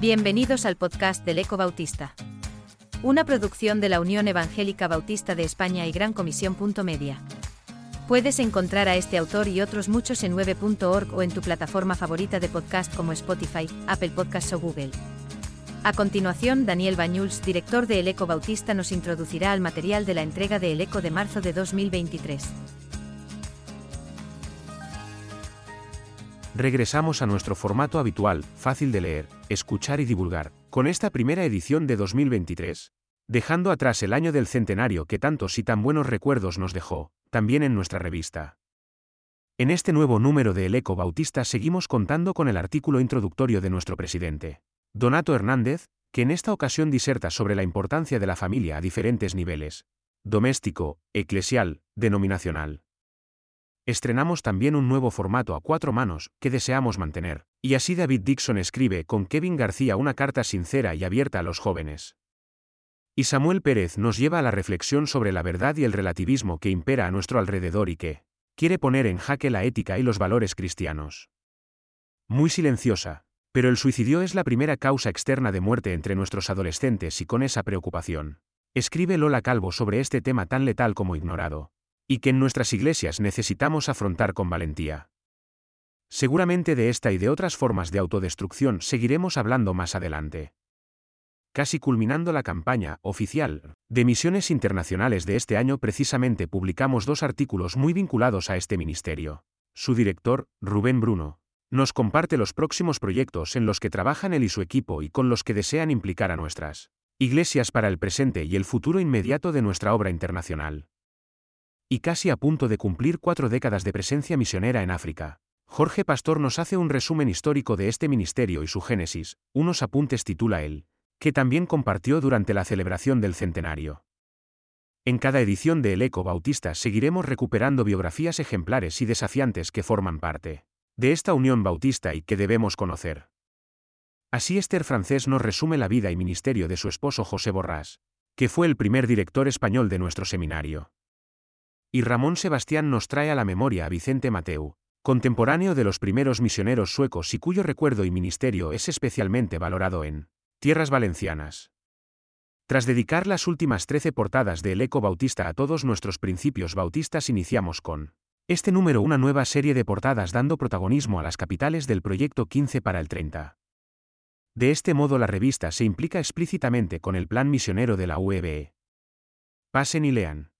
Bienvenidos al podcast del Eco Bautista. Una producción de la Unión Evangélica Bautista de España y Gran Comisión. Media. Puedes encontrar a este autor y otros muchos en 9.org o en tu plataforma favorita de podcast como Spotify, Apple Podcasts o Google. A continuación, Daniel Bañuls, director de El Eco Bautista, nos introducirá al material de la entrega de El Eco de marzo de 2023. Regresamos a nuestro formato habitual, fácil de leer, escuchar y divulgar, con esta primera edición de 2023. Dejando atrás el año del centenario que tantos y tan buenos recuerdos nos dejó, también en nuestra revista. En este nuevo número de El Eco Bautista seguimos contando con el artículo introductorio de nuestro presidente, Donato Hernández, que en esta ocasión diserta sobre la importancia de la familia a diferentes niveles, doméstico, eclesial, denominacional. Estrenamos también un nuevo formato a cuatro manos, que deseamos mantener, y así David Dixon escribe con Kevin García una carta sincera y abierta a los jóvenes. Y Samuel Pérez nos lleva a la reflexión sobre la verdad y el relativismo que impera a nuestro alrededor y que quiere poner en jaque la ética y los valores cristianos. Muy silenciosa, pero el suicidio es la primera causa externa de muerte entre nuestros adolescentes y con esa preocupación. Escribe Lola Calvo sobre este tema tan letal como ignorado y que en nuestras iglesias necesitamos afrontar con valentía. Seguramente de esta y de otras formas de autodestrucción seguiremos hablando más adelante. Casi culminando la campaña oficial de misiones internacionales de este año, precisamente publicamos dos artículos muy vinculados a este ministerio. Su director, Rubén Bruno, nos comparte los próximos proyectos en los que trabajan él y su equipo y con los que desean implicar a nuestras iglesias para el presente y el futuro inmediato de nuestra obra internacional y casi a punto de cumplir cuatro décadas de presencia misionera en África. Jorge Pastor nos hace un resumen histórico de este ministerio y su génesis, unos apuntes titula él, que también compartió durante la celebración del centenario. En cada edición de El Eco Bautista seguiremos recuperando biografías ejemplares y desafiantes que forman parte de esta unión bautista y que debemos conocer. Así Esther Francés nos resume la vida y ministerio de su esposo José Borrás, que fue el primer director español de nuestro seminario y Ramón Sebastián nos trae a la memoria a Vicente Mateu, contemporáneo de los primeros misioneros suecos y cuyo recuerdo y ministerio es especialmente valorado en tierras valencianas. Tras dedicar las últimas trece portadas de El Eco Bautista a todos nuestros principios bautistas, iniciamos con este número una nueva serie de portadas dando protagonismo a las capitales del proyecto 15 para el 30. De este modo la revista se implica explícitamente con el plan misionero de la UEBE. Pasen y lean.